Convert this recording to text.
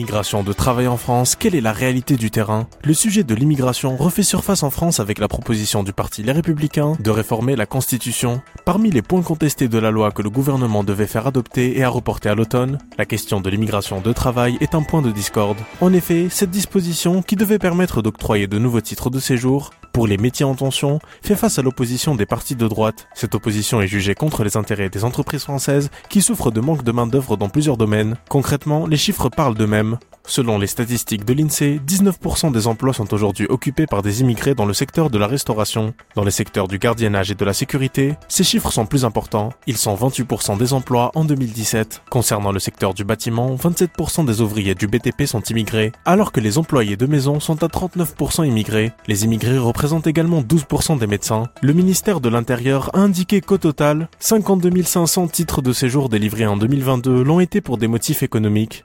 l'immigration de travail en France Quelle est la réalité du terrain? Le sujet de l'immigration refait surface en France avec la proposition du parti Les Républicains de réformer la Constitution. Parmi les points contestés de la loi que le gouvernement devait faire adopter et à reporter à l'automne, la question de l'immigration de travail est un point de discorde. En effet, cette disposition, qui devait permettre d'octroyer de nouveaux titres de séjour, pour les métiers en tension, fait face à l'opposition des partis de droite. Cette opposition est jugée contre les intérêts des entreprises françaises qui souffrent de manque de main-d'œuvre dans plusieurs domaines. Concrètement, les chiffres parlent d'eux-mêmes. Selon les statistiques de l'INSEE, 19% des emplois sont aujourd'hui occupés par des immigrés dans le secteur de la restauration. Dans les secteurs du gardiennage et de la sécurité, ces chiffres sont plus importants. Ils sont 28% des emplois en 2017. Concernant le secteur du bâtiment, 27% des ouvriers du BTP sont immigrés, alors que les employés de maison sont à 39% immigrés. Les immigrés représentent également 12% des médecins. Le ministère de l'Intérieur a indiqué qu'au total, 52 500 titres de séjour délivrés en 2022 l'ont été pour des motifs économiques.